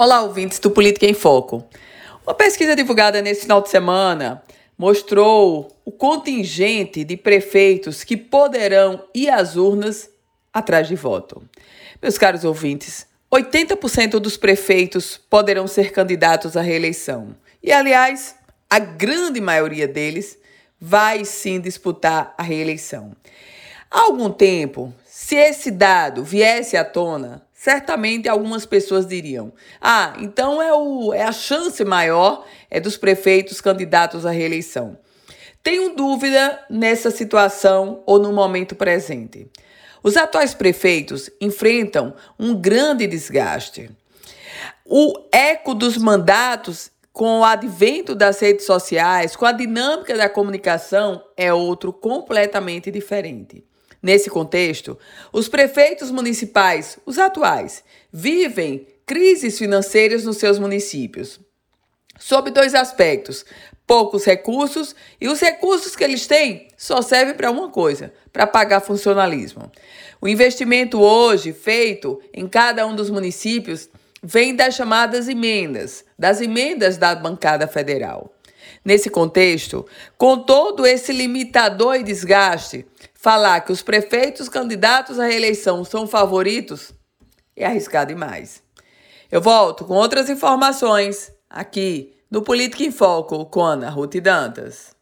Olá, ouvintes do Política em Foco. Uma pesquisa divulgada nesse final de semana mostrou o contingente de prefeitos que poderão ir às urnas atrás de voto. Meus caros ouvintes, 80% dos prefeitos poderão ser candidatos à reeleição. E, aliás, a grande maioria deles vai sim disputar a reeleição. Há algum tempo, se esse dado viesse à tona, certamente algumas pessoas diriam: ah, então é, o, é a chance maior é dos prefeitos candidatos à reeleição. Tenho dúvida nessa situação ou no momento presente. Os atuais prefeitos enfrentam um grande desgaste. O eco dos mandatos, com o advento das redes sociais, com a dinâmica da comunicação, é outro completamente diferente. Nesse contexto, os prefeitos municipais, os atuais, vivem crises financeiras nos seus municípios. Sob dois aspectos: poucos recursos e os recursos que eles têm só servem para uma coisa: para pagar funcionalismo. O investimento hoje feito em cada um dos municípios vem das chamadas emendas, das emendas da bancada federal. Nesse contexto, com todo esse limitador e desgaste, falar que os prefeitos candidatos à reeleição são favoritos é arriscar demais. Eu volto com outras informações aqui no Política em Foco com Ana Ruth Dantas.